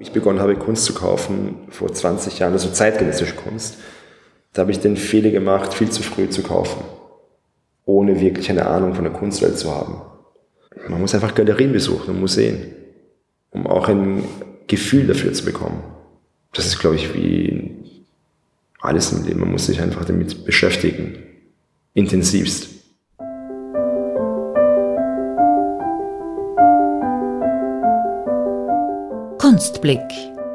Ich begonnen habe, Kunst zu kaufen vor 20 Jahren, also zeitgenössische Kunst. Da habe ich den Fehler gemacht, viel zu früh zu kaufen, ohne wirklich eine Ahnung von der Kunstwelt zu haben. Man muss einfach Galerien besuchen und Museen, um auch ein Gefühl dafür zu bekommen. Das ist, glaube ich, wie alles im Leben. Man muss sich einfach damit beschäftigen. Intensivst. Kunstblick,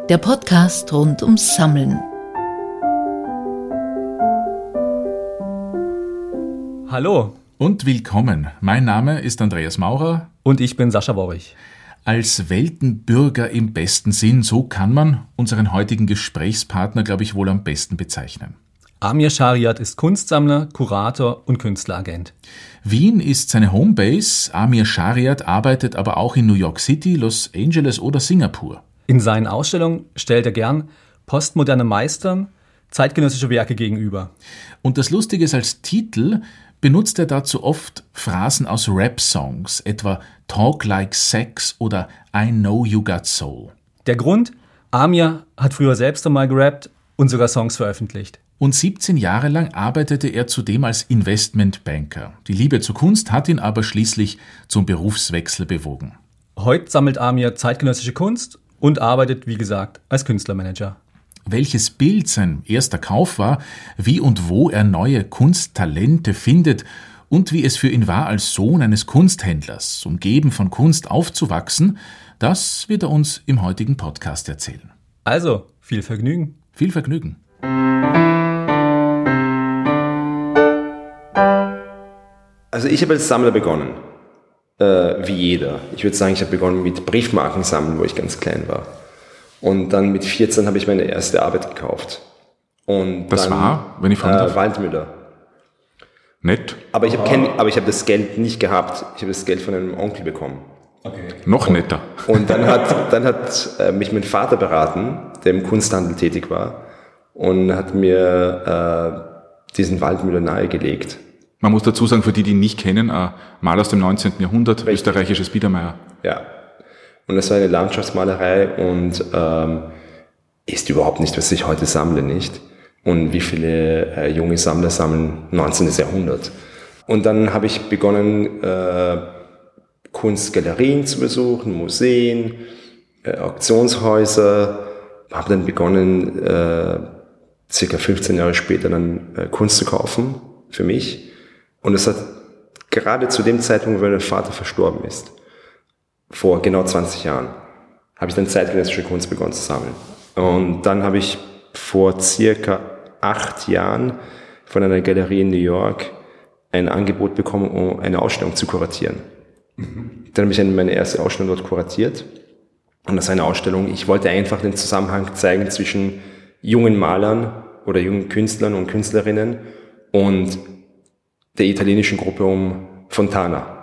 der Podcast rund ums Sammeln. Hallo und willkommen. Mein Name ist Andreas Maurer. Und ich bin Sascha Worrich. Als Weltenbürger im besten Sinn, so kann man unseren heutigen Gesprächspartner, glaube ich, wohl am besten bezeichnen. Amir Shariat ist Kunstsammler, Kurator und Künstleragent. Wien ist seine Homebase. Amir Shariat arbeitet aber auch in New York City, Los Angeles oder Singapur. In seinen Ausstellungen stellt er gern postmoderne Meistern zeitgenössische Werke gegenüber. Und das Lustige ist, als Titel benutzt er dazu oft Phrasen aus Rap-Songs, etwa Talk Like Sex oder I Know You Got Soul. Der Grund? Amir hat früher selbst einmal gerappt und sogar Songs veröffentlicht. Und 17 Jahre lang arbeitete er zudem als Investmentbanker. Die Liebe zur Kunst hat ihn aber schließlich zum Berufswechsel bewogen. Heute sammelt Amir zeitgenössische Kunst und arbeitet, wie gesagt, als Künstlermanager. Welches Bild sein erster Kauf war, wie und wo er neue Kunsttalente findet und wie es für ihn war, als Sohn eines Kunsthändlers, umgeben von Kunst aufzuwachsen, das wird er uns im heutigen Podcast erzählen. Also, viel Vergnügen. Viel Vergnügen. Also ich habe als Sammler begonnen, äh, wie jeder. Ich würde sagen, ich habe begonnen mit Briefmarken sammeln, wo ich ganz klein war. Und dann mit 14 habe ich meine erste Arbeit gekauft. Und das dann, war, wenn ich fragen darf? Äh, Waldmüller. Nett. Aber ich habe hab das Geld nicht gehabt. Ich habe das Geld von einem Onkel bekommen. Okay. Noch netter. Und dann hat, dann hat äh, mich mein Vater beraten, der im Kunsthandel tätig war, und hat mir äh, diesen Waldmüller nahegelegt. Man muss dazu sagen, für die, die ihn nicht kennen, ein Mal aus dem 19. Jahrhundert, Richtig. österreichisches Biedermeier. Ja. Und das war eine Landschaftsmalerei und ähm, ist überhaupt nicht, was ich heute sammle, nicht. Und wie viele äh, junge Sammler sammeln 19. Jahrhundert. Und dann habe ich begonnen, äh, Kunstgalerien zu besuchen, Museen, äh, Auktionshäuser, habe dann begonnen, äh, circa 15 Jahre später dann äh, Kunst zu kaufen für mich. Und es hat gerade zu dem Zeitpunkt, wo mein Vater verstorben ist, vor genau 20 Jahren, habe ich dann zeitgenössische Kunst begonnen zu sammeln. Und dann habe ich vor circa acht Jahren von einer Galerie in New York ein Angebot bekommen, um eine Ausstellung zu kuratieren. Mhm. Dann habe ich meine erste Ausstellung dort kuratiert. Und das ist eine Ausstellung, ich wollte einfach den Zusammenhang zeigen zwischen jungen Malern oder jungen Künstlern und Künstlerinnen und der italienischen Gruppe um Fontana.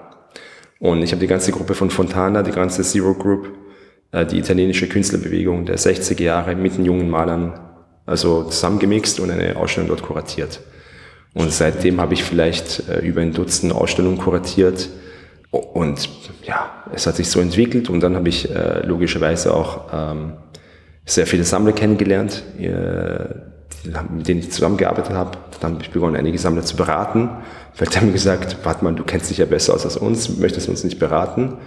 Und ich habe die ganze Gruppe von Fontana, die ganze Zero Group, äh, die italienische Künstlerbewegung der 60er Jahre mit den jungen Malern also zusammengemixt und eine Ausstellung dort kuratiert. Und seitdem habe ich vielleicht äh, über ein Dutzend Ausstellungen kuratiert. Und ja, es hat sich so entwickelt und dann habe ich äh, logischerweise auch ähm, sehr viele Sammler kennengelernt, mit denen ich zusammengearbeitet habe. Dann habe ich begonnen, einige Sammler zu beraten. Vielleicht haben gesagt, warte mal, du kennst dich ja besser aus als uns, möchtest du uns nicht beraten?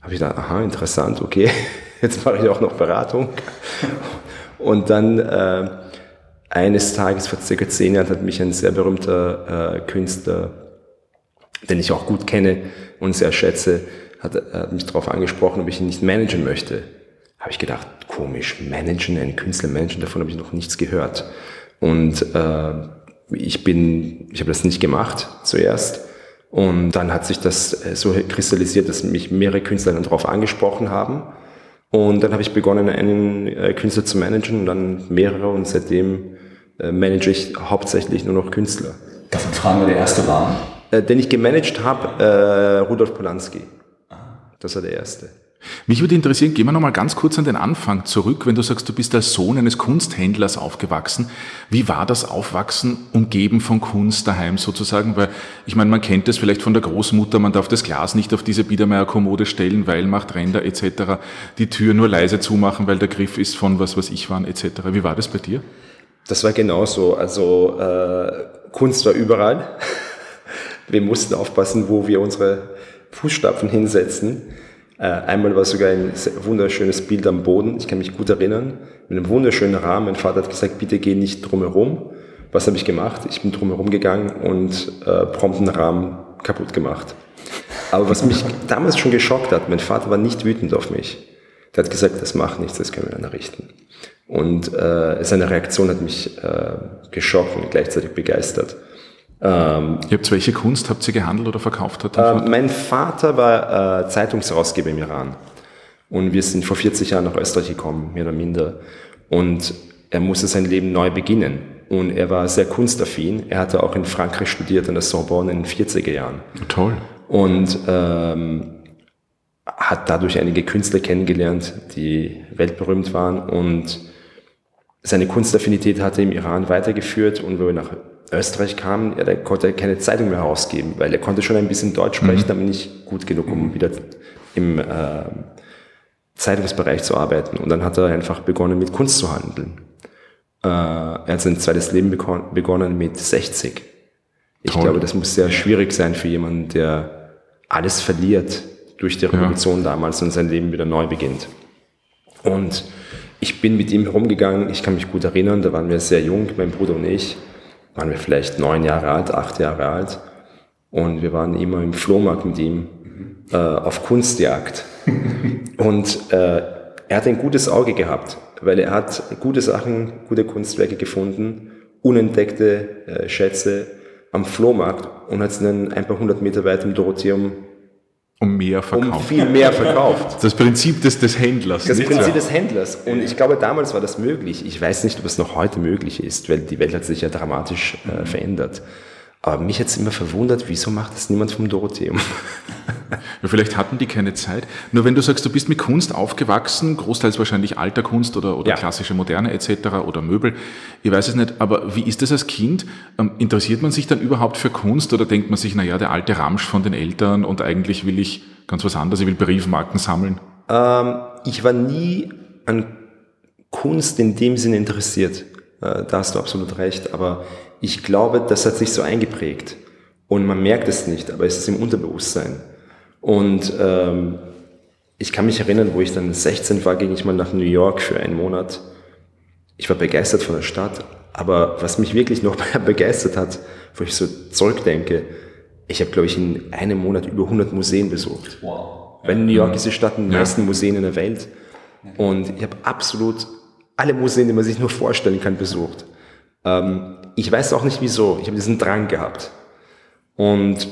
Habe ich gedacht, aha, interessant, okay, jetzt mache ich auch noch Beratung. Und dann äh, eines Tages vor circa zehn Jahren hat mich ein sehr berühmter äh, Künstler, den ich auch gut kenne und sehr schätze, hat, hat mich darauf angesprochen, ob ich ihn nicht managen möchte. Habe ich gedacht, komisch, managen, einen Künstler managen, davon habe ich noch nichts gehört. Und äh, ich bin, ich habe das nicht gemacht zuerst. Und dann hat sich das äh, so kristallisiert, dass mich mehrere Künstler dann darauf angesprochen haben. Und dann habe ich begonnen, einen äh, Künstler zu managen und dann mehrere und seitdem äh, manage ich hauptsächlich nur noch Künstler. Darf ich fragen, wer der erste war? den ich gemanagt habe, Rudolf Polanski. Das war der erste. Mich würde interessieren, gehen wir nochmal ganz kurz an den Anfang zurück, wenn du sagst, du bist als Sohn eines Kunsthändlers aufgewachsen. Wie war das Aufwachsen umgeben von Kunst daheim sozusagen? Weil ich meine, man kennt es vielleicht von der Großmutter, man darf das Glas nicht auf diese Biedermeier-Kommode stellen, weil macht Ränder etc. Die Tür nur leise zumachen, weil der Griff ist von was was ich waren etc. Wie war das bei dir? Das war genauso. Also äh, Kunst war überall. Wir mussten aufpassen, wo wir unsere Fußstapfen hinsetzen. Äh, einmal war sogar ein wunderschönes Bild am Boden. Ich kann mich gut erinnern. Mit einem wunderschönen Rahmen. Mein Vater hat gesagt, bitte geh nicht drumherum. Was habe ich gemacht? Ich bin drumherum gegangen und äh, prompt einen Rahmen kaputt gemacht. Aber was mich damals schon geschockt hat, mein Vater war nicht wütend auf mich. Der hat gesagt, das macht nichts, das können wir dann errichten. Und äh, seine Reaktion hat mich äh, geschockt und gleichzeitig begeistert. Ähm, ihr habt welche Kunst habt ihr gehandelt oder verkauft? Hat äh, mein Vater war äh, Zeitungsherausgeber im Iran. Und wir sind vor 40 Jahren nach Österreich gekommen, mehr oder minder. Und er musste sein Leben neu beginnen. Und er war sehr kunstaffin. Er hatte auch in Frankreich studiert, an der Sorbonne in den 40er Jahren. Toll. Und ähm, hat dadurch einige Künstler kennengelernt, die weltberühmt waren. Und seine Kunstaffinität hat er im Iran weitergeführt. Und wo er nach Österreich kam, ja, der konnte keine Zeitung mehr herausgeben, weil er konnte schon ein bisschen Deutsch sprechen, mhm. aber nicht gut genug, um mhm. wieder im äh, Zeitungsbereich zu arbeiten. Und dann hat er einfach begonnen, mit Kunst zu handeln. Äh, er hat sein zweites Leben begonnen mit 60. Ich Toll. glaube, das muss sehr schwierig sein für jemanden, der alles verliert durch die Revolution ja. damals und sein Leben wieder neu beginnt. Und ich bin mit ihm herumgegangen, ich kann mich gut erinnern, da waren wir sehr jung, mein Bruder und ich waren wir vielleicht neun Jahre alt, acht Jahre alt. Und wir waren immer im Flohmarkt mit ihm äh, auf Kunstjagd. und äh, er hat ein gutes Auge gehabt, weil er hat gute Sachen, gute Kunstwerke gefunden, unentdeckte äh, Schätze am Flohmarkt und hat sie dann ein paar hundert Meter weit im Dorotheum um mehr verkauft. Um viel mehr verkauft. Das Prinzip des, des Händlers. Das Prinzip ja. des Händlers. Und ich glaube, damals war das möglich. Ich weiß nicht, ob es noch heute möglich ist, weil die Welt hat sich ja dramatisch äh, verändert. Aber mich hat es immer verwundert, wieso macht das niemand vom Dorotheum? Ja, vielleicht hatten die keine Zeit. Nur wenn du sagst, du bist mit Kunst aufgewachsen, großteils wahrscheinlich alter Kunst oder, oder ja. klassische Moderne etc. oder Möbel, ich weiß es nicht, aber wie ist das als Kind? Ähm, interessiert man sich dann überhaupt für Kunst oder denkt man sich, naja, der alte Ramsch von den Eltern und eigentlich will ich ganz was anderes, ich will Briefmarken sammeln? Ähm, ich war nie an Kunst in dem Sinne interessiert. Äh, da hast du absolut recht, aber ich glaube, das hat sich so eingeprägt. Und man merkt es nicht, aber es ist im Unterbewusstsein. Und ähm, ich kann mich erinnern, wo ich dann 16 war, ging ich mal nach New York für einen Monat. Ich war begeistert von der Stadt, aber was mich wirklich noch begeistert hat, wo ich so zurückdenke, ich habe, glaube ich, in einem Monat über 100 Museen besucht. Wow. Weil New York ist die Stadt mit den meisten Museen in der Welt. Und ich habe absolut alle Museen, die man sich nur vorstellen kann, besucht. Ähm, ich weiß auch nicht wieso. Ich habe diesen Drang gehabt. Und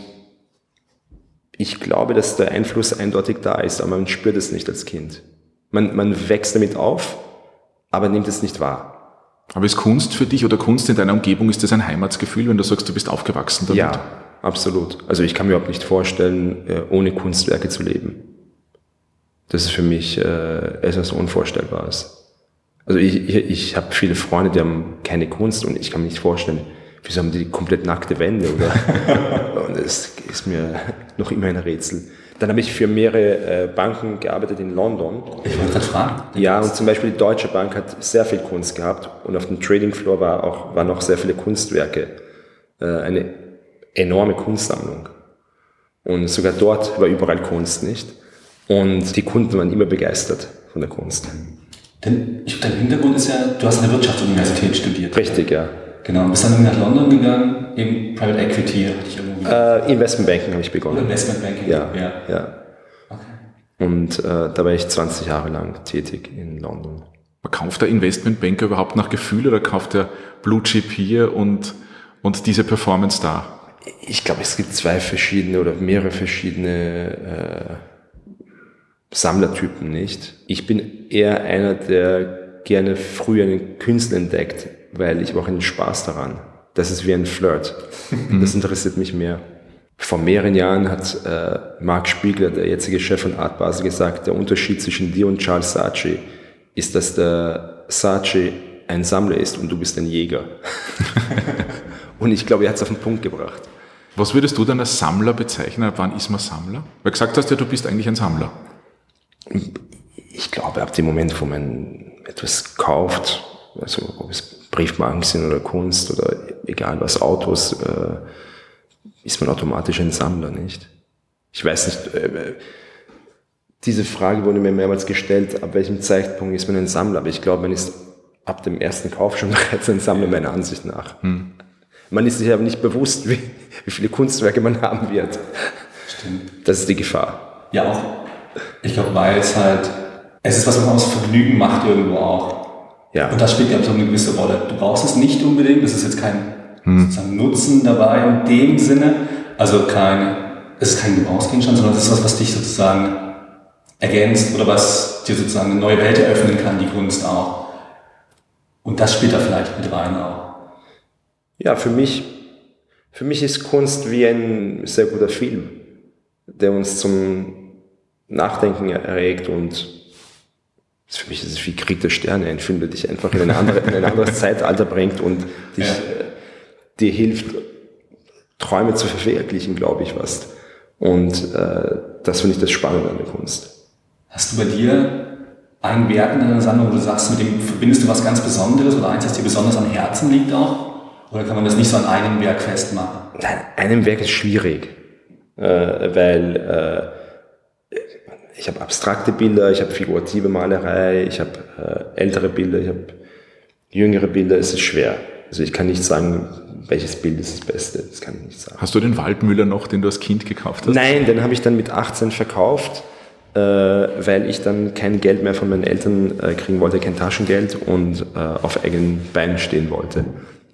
ich glaube, dass der Einfluss eindeutig da ist, aber man spürt es nicht als Kind. Man, man wächst damit auf, aber nimmt es nicht wahr. Aber ist Kunst für dich oder Kunst in deiner Umgebung, ist das ein Heimatsgefühl, wenn du sagst, du bist aufgewachsen damit? Ja, absolut. Also ich kann mir überhaupt nicht vorstellen, äh, ohne Kunstwerke zu leben. Das ist für mich äh, etwas Unvorstellbares. Also ich, ich, ich habe viele Freunde, die haben keine Kunst und ich kann mir nicht vorstellen, wieso haben die komplett nackte Wände oder und das ist mir noch immer ein Rätsel. Dann habe ich für mehrere äh, Banken gearbeitet in London. Ich wollte gerade fragen. Ja, und zum Beispiel die Deutsche Bank hat sehr viel Kunst gehabt und auf dem Trading Floor war auch waren noch sehr viele Kunstwerke. Äh, eine enorme Kunstsammlung. Und sogar dort war überall Kunst, nicht? Und die Kunden waren immer begeistert von der Kunst. Denn dein Hintergrund ist ja, du hast an der Wirtschaftsuniversität studiert. Richtig, ja. Genau, bist dann nach London gegangen, eben Private Equity hatte ich irgendwie. Äh, Investment Banking habe ich begonnen. Investment Banking, ja. ja. ja. Okay. Und äh, da war ich 20 Jahre lang tätig in London. Kauft der Investmentbanker überhaupt nach Gefühl oder kauft der Blue Chip hier und, und diese Performance da? Ich glaube, es gibt zwei verschiedene oder mehrere verschiedene äh, Sammlertypen nicht. Ich bin eher einer, der gerne früh einen Künstler entdeckt, weil ich auch einen Spaß daran. Das ist wie ein Flirt. Das interessiert mich mehr. vor mehreren Jahren hat äh, Mark Spiegler, der jetzige Chef von Art Basel, gesagt, der Unterschied zwischen dir und Charles Saatchi ist, dass der Saatchi ein Sammler ist und du bist ein Jäger. und ich glaube, er hat es auf den Punkt gebracht. Was würdest du dann als Sammler bezeichnen? Ab wann ist man Sammler? Weil gesagt hast ja, du bist eigentlich ein Sammler. Ich glaube, ab dem Moment, wo man etwas kauft, also ob es Briefmarken sind oder Kunst oder egal was, Autos, äh, ist man automatisch ein Sammler, nicht? Ich weiß nicht, äh, diese Frage wurde mir mehrmals gestellt, ab welchem Zeitpunkt ist man ein Sammler? Aber ich glaube, man ist ab dem ersten Kauf schon bereits ein Sammler, meiner Ansicht nach. Hm. Man ist sich aber nicht bewusst, wie, wie viele Kunstwerke man haben wird. Stimmt. Das ist die Gefahr. Ja, auch. Ich glaube, weil es halt, es ist was man aus Vergnügen macht irgendwo auch. Ja. Und das spielt ja so eine gewisse Rolle. Du brauchst es nicht unbedingt, das ist jetzt kein hm. Nutzen dabei in dem Sinne. Also kein, es ist kein Gebrauchsgegenstand, sondern es ist was, was dich sozusagen ergänzt oder was dir sozusagen eine neue Welt eröffnen kann, die Kunst auch. Und das spielt da vielleicht mit rein auch. Ja, für mich, für mich ist Kunst wie ein sehr guter Film, der uns zum Nachdenken erregt und für mich ist es wie Krieg der Sterne, ein Film, der dich einfach in, andere, in ein anderes Zeitalter bringt und dich, ja. dir hilft, Träume zu verwirklichen, glaube ich, was. Und äh, das finde ich das Spannende an der Kunst. Hast du bei dir ein Werk in deiner Sammlung, wo du sagst, mit dem verbindest du was ganz Besonderes oder eins, das dir besonders am Herzen liegt auch? Oder kann man das nicht so an einem Werk festmachen? Nein, einem Werk ist schwierig, äh, weil äh, ich habe abstrakte Bilder, ich habe figurative Malerei, ich habe äh, ältere Bilder, ich habe jüngere Bilder. Es ist schwer. Also ich kann nicht sagen, welches Bild ist das Beste. Das kann ich nicht sagen. Hast du den Waldmüller noch, den du als Kind gekauft hast? Nein, den habe ich dann mit 18 verkauft, äh, weil ich dann kein Geld mehr von meinen Eltern äh, kriegen wollte, kein Taschengeld und auf eigenen Beinen stehen wollte.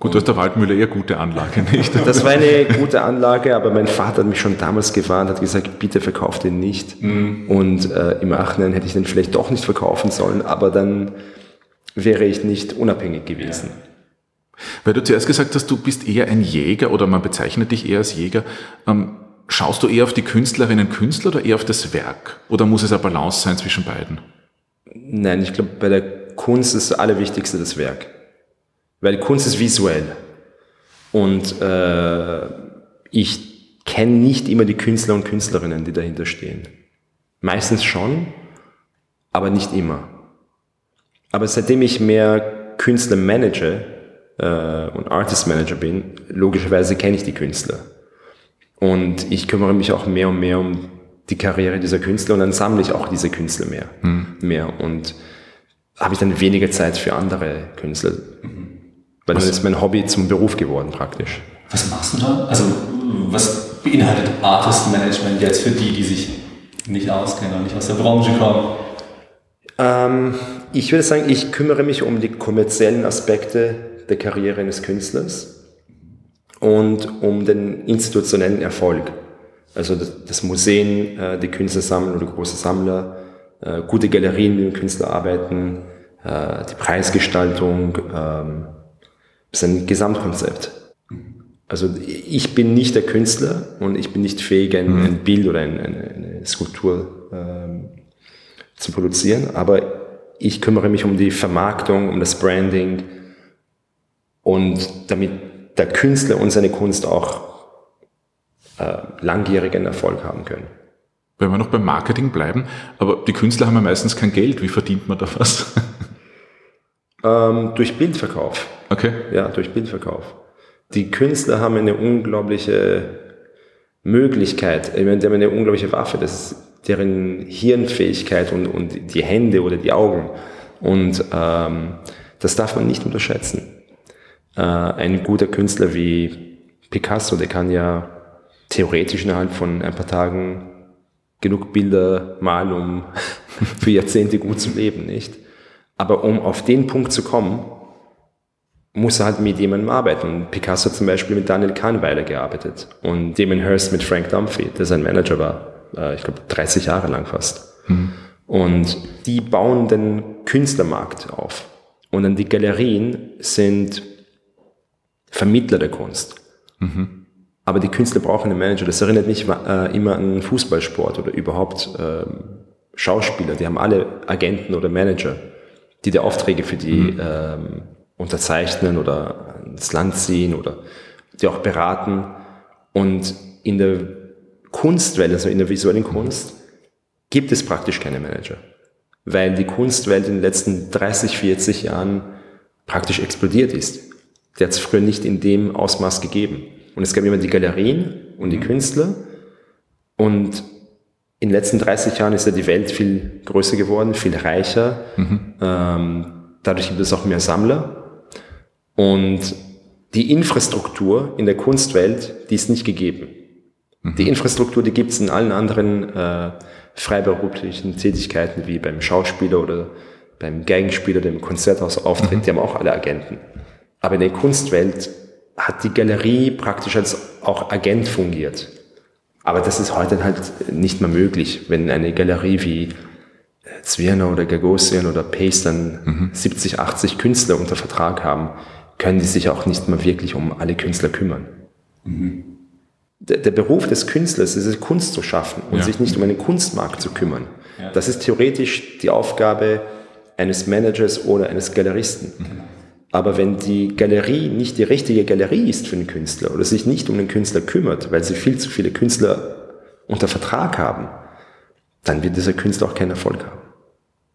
Gut, du hast der Waldmüller eher gute Anlage, nicht? Das war eine gute Anlage, aber mein Vater hat mich schon damals gewarnt, hat gesagt, bitte verkauf den nicht. Mhm. Und äh, im Nachhinein hätte ich den vielleicht doch nicht verkaufen sollen, aber dann wäre ich nicht unabhängig gewesen. Ja. Weil du zuerst gesagt hast, du bist eher ein Jäger oder man bezeichnet dich eher als Jäger. Ähm, schaust du eher auf die Künstlerinnen und Künstler oder eher auf das Werk? Oder muss es eine Balance sein zwischen beiden? Nein, ich glaube, bei der Kunst ist das Allerwichtigste das Werk. Weil Kunst ist visuell. Und äh, ich kenne nicht immer die Künstler und Künstlerinnen, die dahinter stehen. Meistens schon, aber nicht immer. Aber seitdem ich mehr Künstler manage, äh, und Artist Manager bin, logischerweise kenne ich die Künstler. Und ich kümmere mich auch mehr und mehr um die Karriere dieser Künstler und dann sammle ich auch diese Künstler mehr. Mhm. mehr. Und habe ich dann weniger Zeit für andere Künstler. Mhm. Weil was, dann ist mein Hobby zum Beruf geworden praktisch. Was machst du da? Also was beinhaltet Artist Management jetzt für die, die sich nicht auskennen und nicht aus der Branche kommen? Ähm, ich würde sagen, ich kümmere mich um die kommerziellen Aspekte der Karriere eines Künstlers und um den institutionellen Erfolg. Also das Museen, äh, die Künstler sammeln oder große Sammler, äh, gute Galerien, die mit dem Künstler arbeiten, äh, die Preisgestaltung, ähm, das ist ein Gesamtkonzept. Also ich bin nicht der Künstler und ich bin nicht fähig, ein, mhm. ein Bild oder ein, eine, eine, Skulptur ähm, zu produzieren, aber ich kümmere mich um die Vermarktung, um das Branding, und damit der Künstler und seine Kunst auch äh, langjährigen Erfolg haben können. Wenn wir noch beim Marketing bleiben, aber die Künstler haben ja meistens kein Geld. Wie verdient man da was? ähm, durch Bildverkauf. Okay. Ja, durch Bildverkauf. Die Künstler haben eine unglaubliche Möglichkeit, ich meine, die haben eine unglaubliche Waffe, das ist deren Hirnfähigkeit und, und die Hände oder die Augen. Und ähm, das darf man nicht unterschätzen äh, ein guter Künstler wie Picasso, der kann ja theoretisch innerhalb von ein paar Tagen genug Bilder malen, um für Jahrzehnte gut zu leben, nicht? Aber um auf den Punkt zu kommen, muss er halt mit jemandem arbeiten. Und Picasso zum Beispiel mit Daniel Kahnweiler gearbeitet und Damon Hirst mit Frank Dumphy, der sein Manager war, äh, ich glaube 30 Jahre lang fast. Mhm. Und die bauen den Künstlermarkt auf. Und dann die Galerien sind Vermittler der Kunst. Mhm. Aber die Künstler brauchen einen Manager. Das erinnert mich äh, immer an Fußballsport oder überhaupt äh, Schauspieler. Die haben alle Agenten oder Manager, die die Aufträge für die mhm. ähm, unterzeichnen oder ins Land ziehen oder die auch beraten. Und in der Kunstwelt, also in der visuellen Kunst, gibt es praktisch keine Manager. Weil die Kunstwelt in den letzten 30, 40 Jahren praktisch explodiert ist. Der hat es früher nicht in dem Ausmaß gegeben. Und es gab immer die Galerien und die mhm. Künstler. Und in den letzten 30 Jahren ist ja die Welt viel größer geworden, viel reicher. Mhm. Ähm, dadurch gibt es auch mehr Sammler. Und die Infrastruktur in der Kunstwelt, die ist nicht gegeben. Mhm. Die Infrastruktur, die gibt es in allen anderen äh, freiberuflichen Tätigkeiten, wie beim Schauspieler oder beim Geigenspieler, der im Konzerthaus auftritt. Mhm. Die haben auch alle Agenten. Aber in der Kunstwelt hat die Galerie praktisch als auch Agent fungiert. Aber das ist heute halt nicht mehr möglich, wenn eine Galerie wie äh, Zwirner oder Gagosian oder Pace dann mhm. 70, 80 Künstler unter Vertrag haben, können die sich auch nicht mehr wirklich um alle Künstler kümmern. Mhm. Der, der, Beruf des Künstlers ist es, Kunst zu schaffen und ja. sich nicht um einen Kunstmarkt zu kümmern. Ja. Das ist theoretisch die Aufgabe eines Managers oder eines Galeristen. Mhm. Aber wenn die Galerie nicht die richtige Galerie ist für den Künstler oder sich nicht um den Künstler kümmert, weil sie viel zu viele Künstler unter Vertrag haben, dann wird dieser Künstler auch keinen Erfolg haben.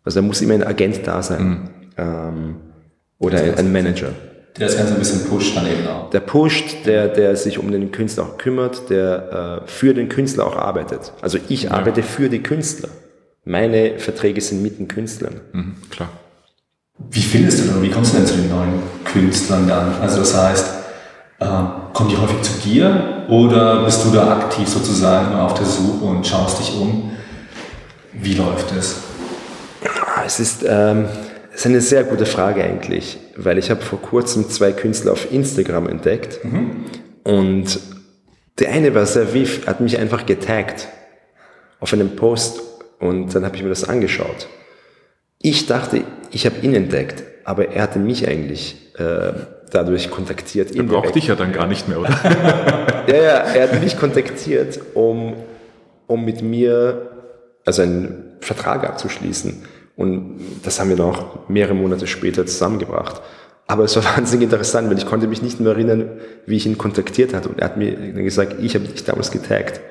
Also da muss immer ein Agent da sein mhm. ähm, oder ein, ein, Manager. Der das Ganze ein bisschen pusht dann eben auch. Der pusht, der, der sich um den Künstler auch kümmert, der äh, für den Künstler auch arbeitet. Also ich ja. arbeite für die Künstler. Meine Verträge sind mit den Künstlern. Mhm, klar. Wie findest du denn, wie kommst du denn zu den neuen Künstlern dann? Also das heißt, äh, kommen die häufig zu dir oder bist du da aktiv sozusagen auf der Suche und schaust dich um? Wie läuft es? Es ist, ähm, es ist eine sehr gute Frage eigentlich, weil ich habe vor kurzem zwei Künstler auf Instagram entdeckt mhm. und der eine war sehr wiff, hat mich einfach getaggt auf einem Post und dann habe ich mir das angeschaut. Ich dachte, ich habe ihn entdeckt, aber er hatte mich eigentlich äh, dadurch kontaktiert. Er braucht dich ja dann gar nicht mehr, oder? ja, ja, er hat mich kontaktiert, um, um mit mir also einen Vertrag abzuschließen. Und das haben wir noch mehrere Monate später zusammengebracht. Aber es war wahnsinnig interessant, weil ich konnte mich nicht mehr erinnern, wie ich ihn kontaktiert hatte. Und er hat mir gesagt, ich habe dich damals getaggt,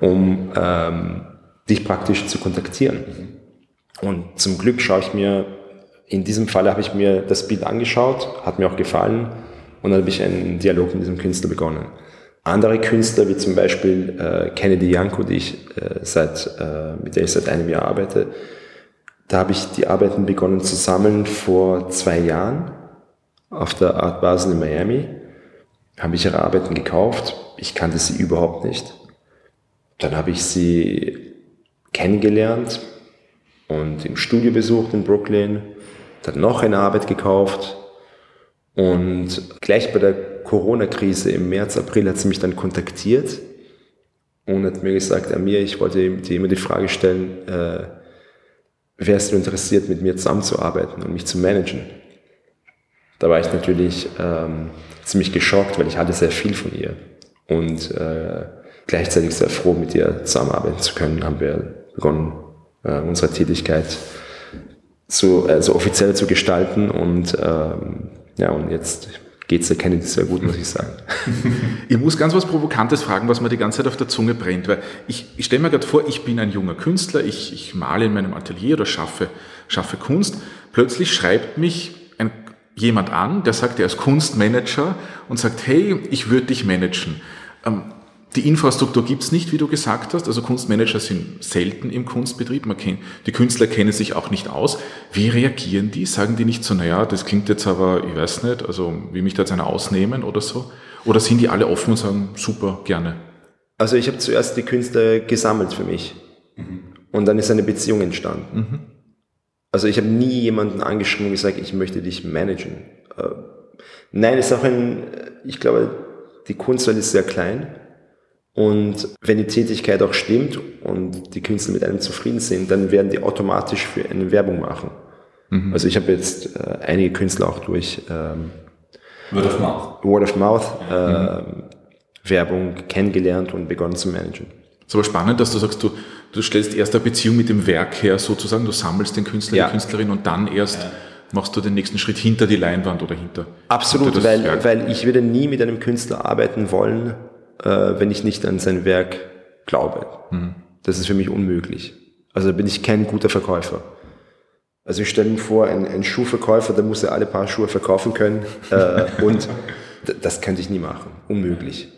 um ähm, dich praktisch zu kontaktieren. Und zum Glück schaue ich mir, in diesem Fall habe ich mir das Bild angeschaut, hat mir auch gefallen und dann habe ich einen Dialog mit diesem Künstler begonnen. Andere Künstler, wie zum Beispiel äh, Kennedy Janko, die ich, äh, seit, äh, mit der ich seit einem Jahr arbeite, da habe ich die Arbeiten begonnen zu sammeln vor zwei Jahren auf der Art Basel in Miami. Habe ich ihre Arbeiten gekauft. Ich kannte sie überhaupt nicht. Dann habe ich sie kennengelernt, und im Studio besucht in Brooklyn, dann noch eine Arbeit gekauft und gleich bei der Corona-Krise im März, April hat sie mich dann kontaktiert und hat mir gesagt, Amir, ich wollte dir immer die Frage stellen, äh, wärst du interessiert, mit mir zusammenzuarbeiten und mich zu managen? Da war ich natürlich ähm, ziemlich geschockt, weil ich hatte sehr viel von ihr und äh, gleichzeitig sehr froh, mit ihr zusammenarbeiten zu können, haben wir begonnen, äh, unsere Tätigkeit zu, also offiziell zu gestalten und ähm, ja, und jetzt geht's der Kennedy sehr gut, muss ich sagen. Ich muss ganz was Provokantes fragen, was mir die ganze Zeit auf der Zunge brennt, weil ich, ich stelle mir gerade vor, ich bin ein junger Künstler, ich, ich male in meinem Atelier oder schaffe, schaffe Kunst. Plötzlich schreibt mich ein, jemand an, der sagt, er ist Kunstmanager und sagt, hey, ich würde dich managen. Ähm, die Infrastruktur gibt's nicht, wie du gesagt hast. Also Kunstmanager sind selten im Kunstbetrieb. Man kennt, die Künstler kennen sich auch nicht aus. Wie reagieren die? Sagen die nicht so, naja, das klingt jetzt aber, ich weiß nicht, also wie mich da jetzt einer ausnehmen oder so? Oder sind die alle offen und sagen, super, gerne? Also ich habe zuerst die Künstler gesammelt für mich. Mhm. Und dann ist eine Beziehung entstanden. Mhm. Also ich habe nie jemanden angeschrieben und gesagt, ich möchte dich managen. Äh, nein, ist auch ein, ich glaube, die Kunstwelt ist sehr klein und wenn die Tätigkeit auch stimmt und die Künstler mit einem zufrieden sind, dann werden die automatisch für eine Werbung machen. Mhm. Also ich habe jetzt äh, einige Künstler auch durch ähm, Word of Mouth, Word of Mouth äh, mhm. Werbung kennengelernt und begonnen zu managen. Es ist aber spannend, dass du sagst, du, du stellst erst eine Beziehung mit dem Werk her sozusagen, du sammelst den Künstler, ja. die Künstlerin und dann erst ja. machst du den nächsten Schritt hinter die Leinwand oder hinter. Absolut, hinter weil, weil ich würde nie mit einem Künstler arbeiten wollen, äh, wenn ich nicht an sein Werk glaube. Mhm. Das ist für mich unmöglich. Also bin ich kein guter Verkäufer. Also ich stelle mir vor, ein, ein Schuhverkäufer, der muss ja alle Paar Schuhe verkaufen können. Äh, und das könnte ich nie machen. Unmöglich.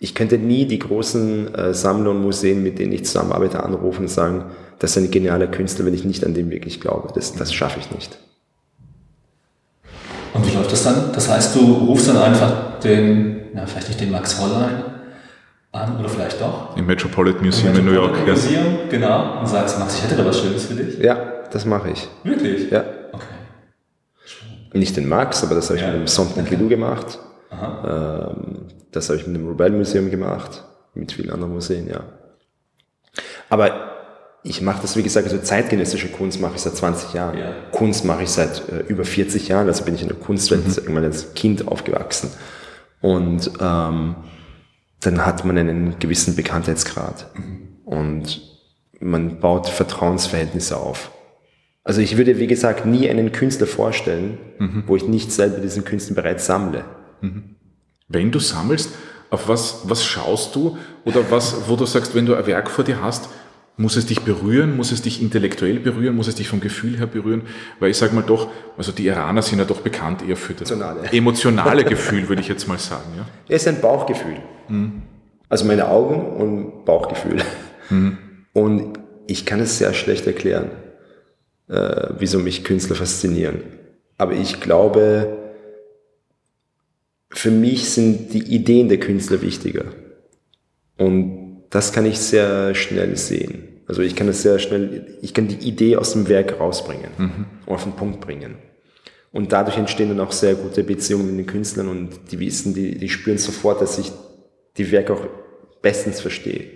Ich könnte nie die großen äh, Sammler und Museen, mit denen ich zusammenarbeite, anrufen und sagen, das ist ein genialer Künstler, wenn ich nicht an dem wirklich glaube. Das, das schaffe ich nicht. Und wie läuft das dann? Das heißt, du rufst dann einfach den, na, vielleicht nicht den Max Hollein an oder vielleicht doch? Im Metropolitan Museum Im Metropolitan in New York. Museum, ja. genau. Und sagst, Max, ich hätte da was Schönes für dich. Ja, das mache ich. Wirklich? Ja. Okay. Nicht den Max, aber das habe ich ja. mit dem Sonntag okay. gemacht. Ähm, das habe ich mit dem Rebel Museum gemacht, mit vielen anderen Museen, ja. Aber ich mache das, wie gesagt, also zeitgenössische Kunst mache ich seit 20 Jahren. Ja. Kunst mache ich seit äh, über 40 Jahren, also bin ich in der Kunstwelt mhm. irgendwann als Kind aufgewachsen. Und ähm, dann hat man einen gewissen Bekanntheitsgrad. Und man baut Vertrauensverhältnisse auf. Also ich würde, wie gesagt, nie einen Künstler vorstellen, mhm. wo ich nicht selber diesen Künstler bereits sammle. Mhm. Wenn du sammelst, auf was, was schaust du oder was, wo du sagst, wenn du ein Werk vor dir hast, muss es dich berühren, muss es dich intellektuell berühren, muss es dich vom Gefühl her berühren? Weil ich sage mal doch, also die Iraner sind ja doch bekannt eher für das emotionale, emotionale Gefühl, würde ich jetzt mal sagen. Ja? Es ist ein Bauchgefühl. Mhm. Also meine Augen und Bauchgefühl. Mhm. Und ich kann es sehr schlecht erklären, äh, wieso mich Künstler faszinieren. Aber ich glaube, für mich sind die Ideen der Künstler wichtiger. Und das kann ich sehr schnell sehen. Also ich kann es sehr schnell, ich kann die Idee aus dem Werk rausbringen mhm. und auf den Punkt bringen. Und dadurch entstehen dann auch sehr gute Beziehungen mit den Künstlern und die wissen, die, die spüren sofort, dass ich die Werke auch bestens verstehe.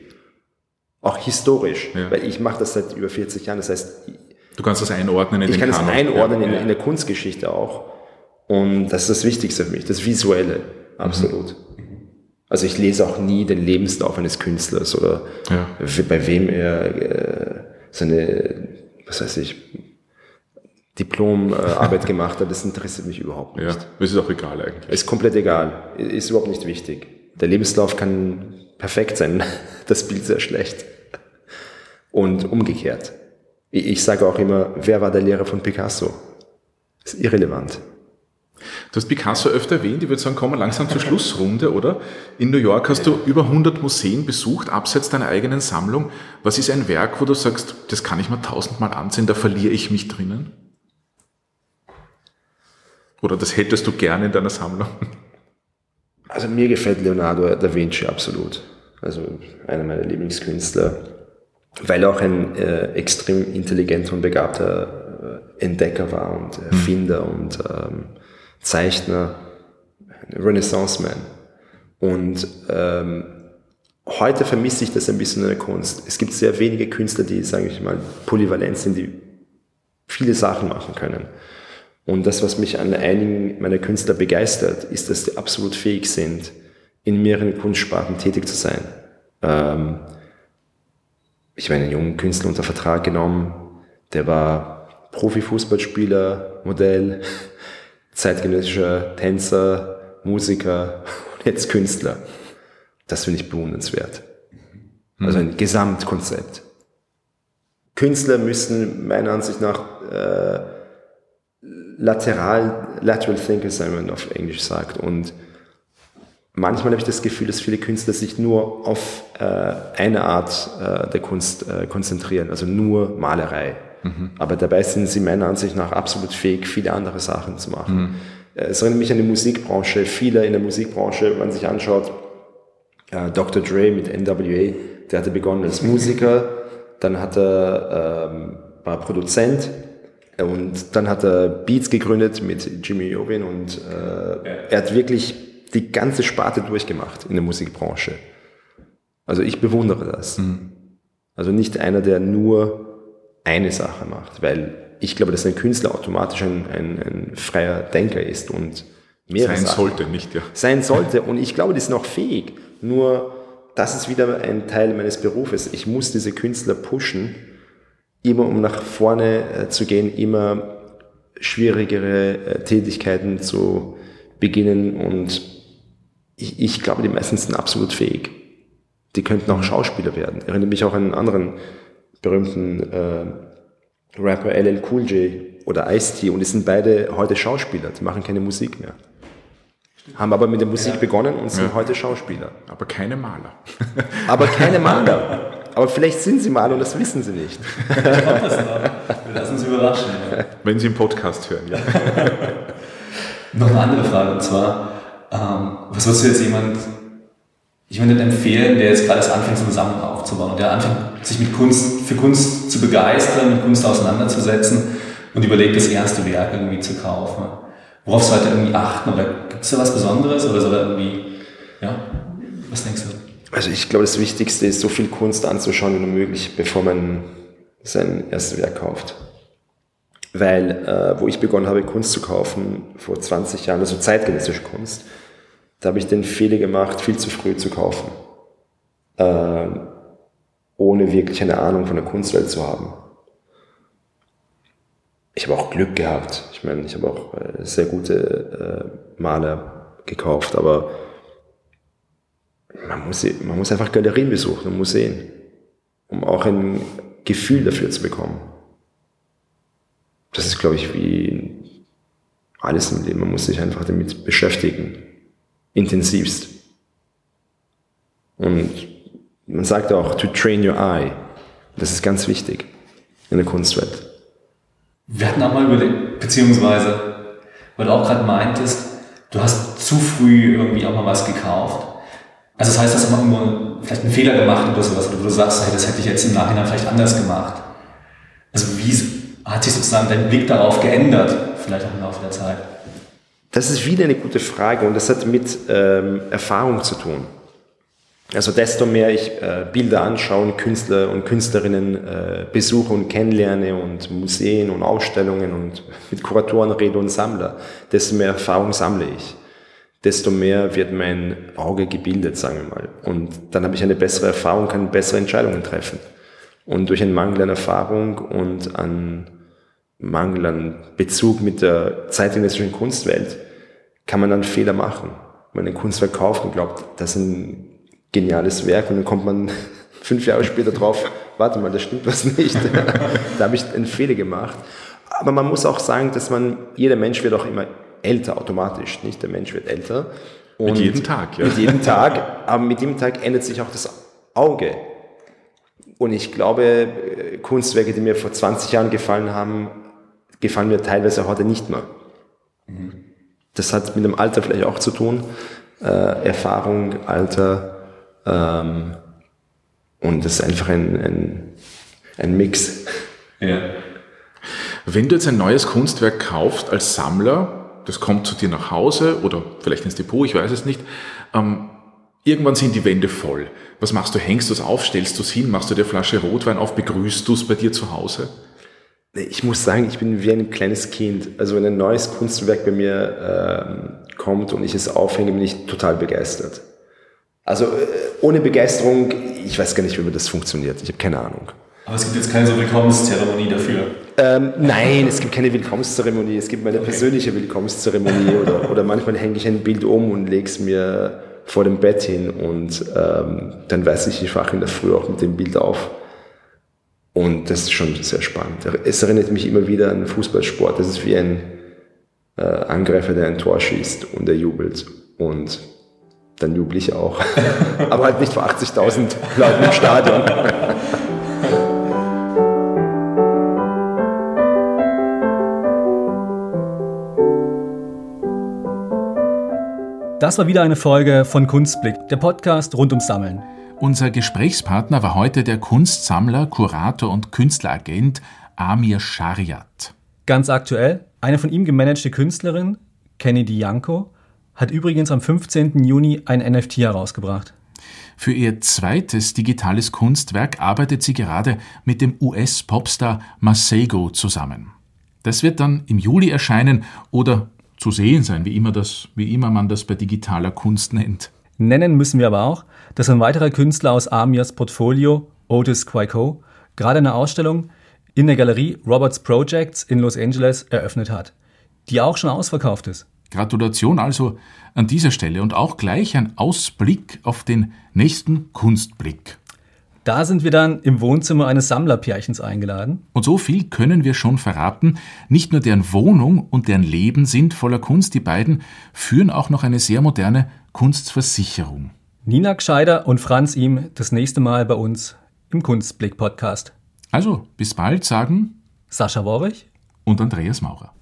Auch historisch, ja. weil ich mache das seit über 40 Jahren. Das heißt, du kannst das einordnen in ich den Ich kann es einordnen ja. in, in der Kunstgeschichte auch. Und das ist das Wichtigste für mich, das Visuelle, absolut. Mhm. Also ich lese auch nie den Lebenslauf eines Künstlers oder ja. bei wem er äh, seine, was weiß ich, Diplomarbeit gemacht hat. Das interessiert mich überhaupt nicht. Ja, das ist auch egal eigentlich. Ist komplett egal. Ist überhaupt nicht wichtig. Der Lebenslauf kann perfekt sein, das Bild sehr schlecht. Und umgekehrt. Ich sage auch immer, wer war der Lehrer von Picasso? ist irrelevant. Du hast Picasso öfter erwähnt, ich würde sagen, kommen wir langsam zur Schlussrunde, oder? In New York hast du über 100 Museen besucht, abseits deiner eigenen Sammlung. Was ist ein Werk, wo du sagst, das kann ich mal tausendmal ansehen, da verliere ich mich drinnen? Oder das hättest du gerne in deiner Sammlung? Also mir gefällt Leonardo da Vinci absolut. Also einer meiner Lieblingskünstler, weil er auch ein äh, extrem intelligenter und begabter äh, Entdecker war und Erfinder mhm. und ähm, Zeichner, Renaissance-Man. Und ähm, heute vermisse ich das ein bisschen in der Kunst. Es gibt sehr wenige Künstler, die, sage ich mal, polyvalent sind, die viele Sachen machen können. Und das, was mich an einigen meiner Künstler begeistert, ist, dass sie absolut fähig sind, in mehreren Kunstsparten tätig zu sein. Ähm, ich habe einen jungen Künstler unter Vertrag genommen, der war Profifußballspieler, Modell, zeitgenössischer Tänzer, Musiker und jetzt Künstler. Das finde ich bewundernswert. Also ein Gesamtkonzept. Künstler müssen meiner Ansicht nach äh, lateral, lateral thinkers wenn man auf Englisch sagt. Und manchmal habe ich das Gefühl, dass viele Künstler sich nur auf äh, eine Art äh, der Kunst äh, konzentrieren, also nur Malerei. Mhm. Aber dabei sind sie meiner Ansicht nach absolut fähig, viele andere Sachen zu machen. Mhm. Es erinnert mich an die Musikbranche. Viele in der Musikbranche, wenn man sich anschaut, äh, Dr. Dre mit NWA, der hatte begonnen als Musiker, dann hat er, ähm, war Produzent und dann hat er Beats gegründet mit Jimmy Iovine und äh, er hat wirklich die ganze Sparte durchgemacht in der Musikbranche. Also ich bewundere das. Mhm. Also nicht einer, der nur eine Sache macht, weil ich glaube, dass ein Künstler automatisch ein, ein, ein freier Denker ist und mehr sein Sachen sollte, nicht ja. Sein sollte und ich glaube, die sind auch fähig. Nur das ist wieder ein Teil meines Berufes. Ich muss diese Künstler pushen, immer um nach vorne äh, zu gehen, immer schwierigere äh, Tätigkeiten zu beginnen und ich, ich glaube, die meisten sind absolut fähig. Die könnten auch Schauspieler werden. Ich erinnere mich auch an einen anderen berühmten äh, Rapper LL Cool J oder Ice-T und die sind beide heute Schauspieler, die machen keine Musik mehr. Haben aber mit der Musik ja. begonnen und sind ja. heute Schauspieler. Aber keine Maler. aber keine Maler. Aber vielleicht sind sie Maler und das wissen sie nicht. Wir lassen uns überraschen. Ja. Wenn sie im Podcast hören, ja. Noch eine andere Frage und zwar, ähm, was würdest du jetzt jemand, jemanden empfehlen, der jetzt gerade anfängt, so eine Sammlung aufzubauen und der anfängt, sich mit Kunst, für Kunst zu begeistern, mit Kunst auseinanderzusetzen und überlegt, das erste Werk irgendwie zu kaufen? Worauf sollte er irgendwie achten? Oder gibt es da was Besonderes? Oder soll er irgendwie, ja, was denkst du? Also ich glaube, das Wichtigste ist, so viel Kunst anzuschauen wie möglich, bevor man sein erstes Werk kauft. Weil, äh, wo ich begonnen habe, Kunst zu kaufen, vor 20 Jahren, also zeitgenössische Kunst, da habe ich den Fehler gemacht, viel zu früh zu kaufen. Äh, ohne wirklich eine Ahnung von der Kunstwelt zu haben ich habe auch Glück gehabt. Ich meine, ich habe auch äh, sehr gute äh, Maler gekauft, aber man muss, man muss einfach Galerien besuchen und Museen, um auch ein Gefühl dafür zu bekommen. Das ist, glaube ich, wie alles im Leben. Man muss sich einfach damit beschäftigen. Intensivst. Und man sagt auch, to train your eye. Das ist ganz wichtig in der Kunstwelt. Wir hatten auch mal überlegt, beziehungsweise, weil du auch gerade meintest, du hast zu früh irgendwie auch mal was gekauft. Also das heißt, dass du mal vielleicht einen Fehler gemacht oder sowas, oder du sagst, hey, das hätte ich jetzt im Nachhinein vielleicht anders gemacht. Also wie hat sich sozusagen dein Blick darauf geändert, vielleicht auch im Laufe der Zeit? Das ist wieder eine gute Frage und das hat mit ähm, Erfahrung zu tun. Also desto mehr ich äh, Bilder anschaue, Künstler und Künstlerinnen äh, besuche und kennenlerne und Museen und Ausstellungen und mit Kuratoren rede und sammle, desto mehr Erfahrung sammle ich. Desto mehr wird mein Auge gebildet, sagen wir mal. Und dann habe ich eine bessere Erfahrung, kann bessere Entscheidungen treffen. Und durch einen Mangel an Erfahrung und an Mangel an Bezug mit der zeitgenössischen Kunstwelt kann man dann Fehler machen. Wenn man ein Kunstwerk kauft und glaubt, das sind geniales Werk und dann kommt man fünf Jahre später drauf, warte mal, da stimmt was nicht. da habe ich einen Fehler gemacht. Aber man muss auch sagen, dass man, jeder Mensch wird auch immer älter automatisch, nicht? Der Mensch wird älter. Und mit jedem Tag, ja. Mit jedem Tag, aber mit jedem Tag ändert sich auch das Auge. Und ich glaube, Kunstwerke, die mir vor 20 Jahren gefallen haben, gefallen mir teilweise heute nicht mehr. Mhm. Das hat mit dem Alter vielleicht auch zu tun. Äh, Erfahrung, Alter, ähm, und das ist einfach ein, ein, ein Mix. Ja. Wenn du jetzt ein neues Kunstwerk kaufst als Sammler, das kommt zu dir nach Hause oder vielleicht ins Depot, ich weiß es nicht, ähm, irgendwann sind die Wände voll. Was machst du? Hängst du es auf, stellst du es hin, machst du dir Flasche Rotwein auf, begrüßt du es bei dir zu Hause? Ich muss sagen, ich bin wie ein kleines Kind. Also wenn ein neues Kunstwerk bei mir ähm, kommt und ich es aufhänge, bin ich total begeistert. Also äh, ohne Begeisterung, ich weiß gar nicht, wie das funktioniert. Ich habe keine Ahnung. Aber es gibt jetzt keine so Willkommenszeremonie dafür. Ähm, nein, es gibt keine Willkommenszeremonie. Es gibt meine okay. persönliche Willkommenszeremonie oder, oder manchmal hänge ich ein Bild um und lege es mir vor dem Bett hin und ähm, dann weiß ich, ich wache in der Früh auch mit dem Bild auf. Und das ist schon sehr spannend. Es erinnert mich immer wieder an Fußballsport. Das ist wie ein äh, Angreifer, der ein Tor schießt und er jubelt. Und dann jubel ich auch. Aber halt nicht vor 80.000 Leuten im Stadion. Das war wieder eine Folge von Kunstblick, der Podcast rund ums Sammeln. Unser Gesprächspartner war heute der Kunstsammler, Kurator und Künstleragent Amir Shariat. Ganz aktuell, eine von ihm gemanagte Künstlerin, Kennedy Janko, hat übrigens am 15. Juni ein NFT herausgebracht. Für ihr zweites digitales Kunstwerk arbeitet sie gerade mit dem US-Popstar Masego zusammen. Das wird dann im Juli erscheinen oder zu sehen sein, wie immer, das, wie immer man das bei digitaler Kunst nennt. Nennen müssen wir aber auch, dass ein weiterer Künstler aus Amias Portfolio, Otis Quaico, gerade eine Ausstellung in der Galerie Roberts Projects in Los Angeles eröffnet hat, die auch schon ausverkauft ist. Gratulation also an dieser Stelle und auch gleich ein Ausblick auf den nächsten Kunstblick. Da sind wir dann im Wohnzimmer eines Sammlerpärchens eingeladen. Und so viel können wir schon verraten. Nicht nur deren Wohnung und deren Leben sind voller Kunst, die beiden führen auch noch eine sehr moderne Kunstversicherung. Nina Gscheider und Franz Ihm das nächste Mal bei uns im Kunstblick-Podcast. Also, bis bald sagen Sascha Worrich und Andreas Maurer.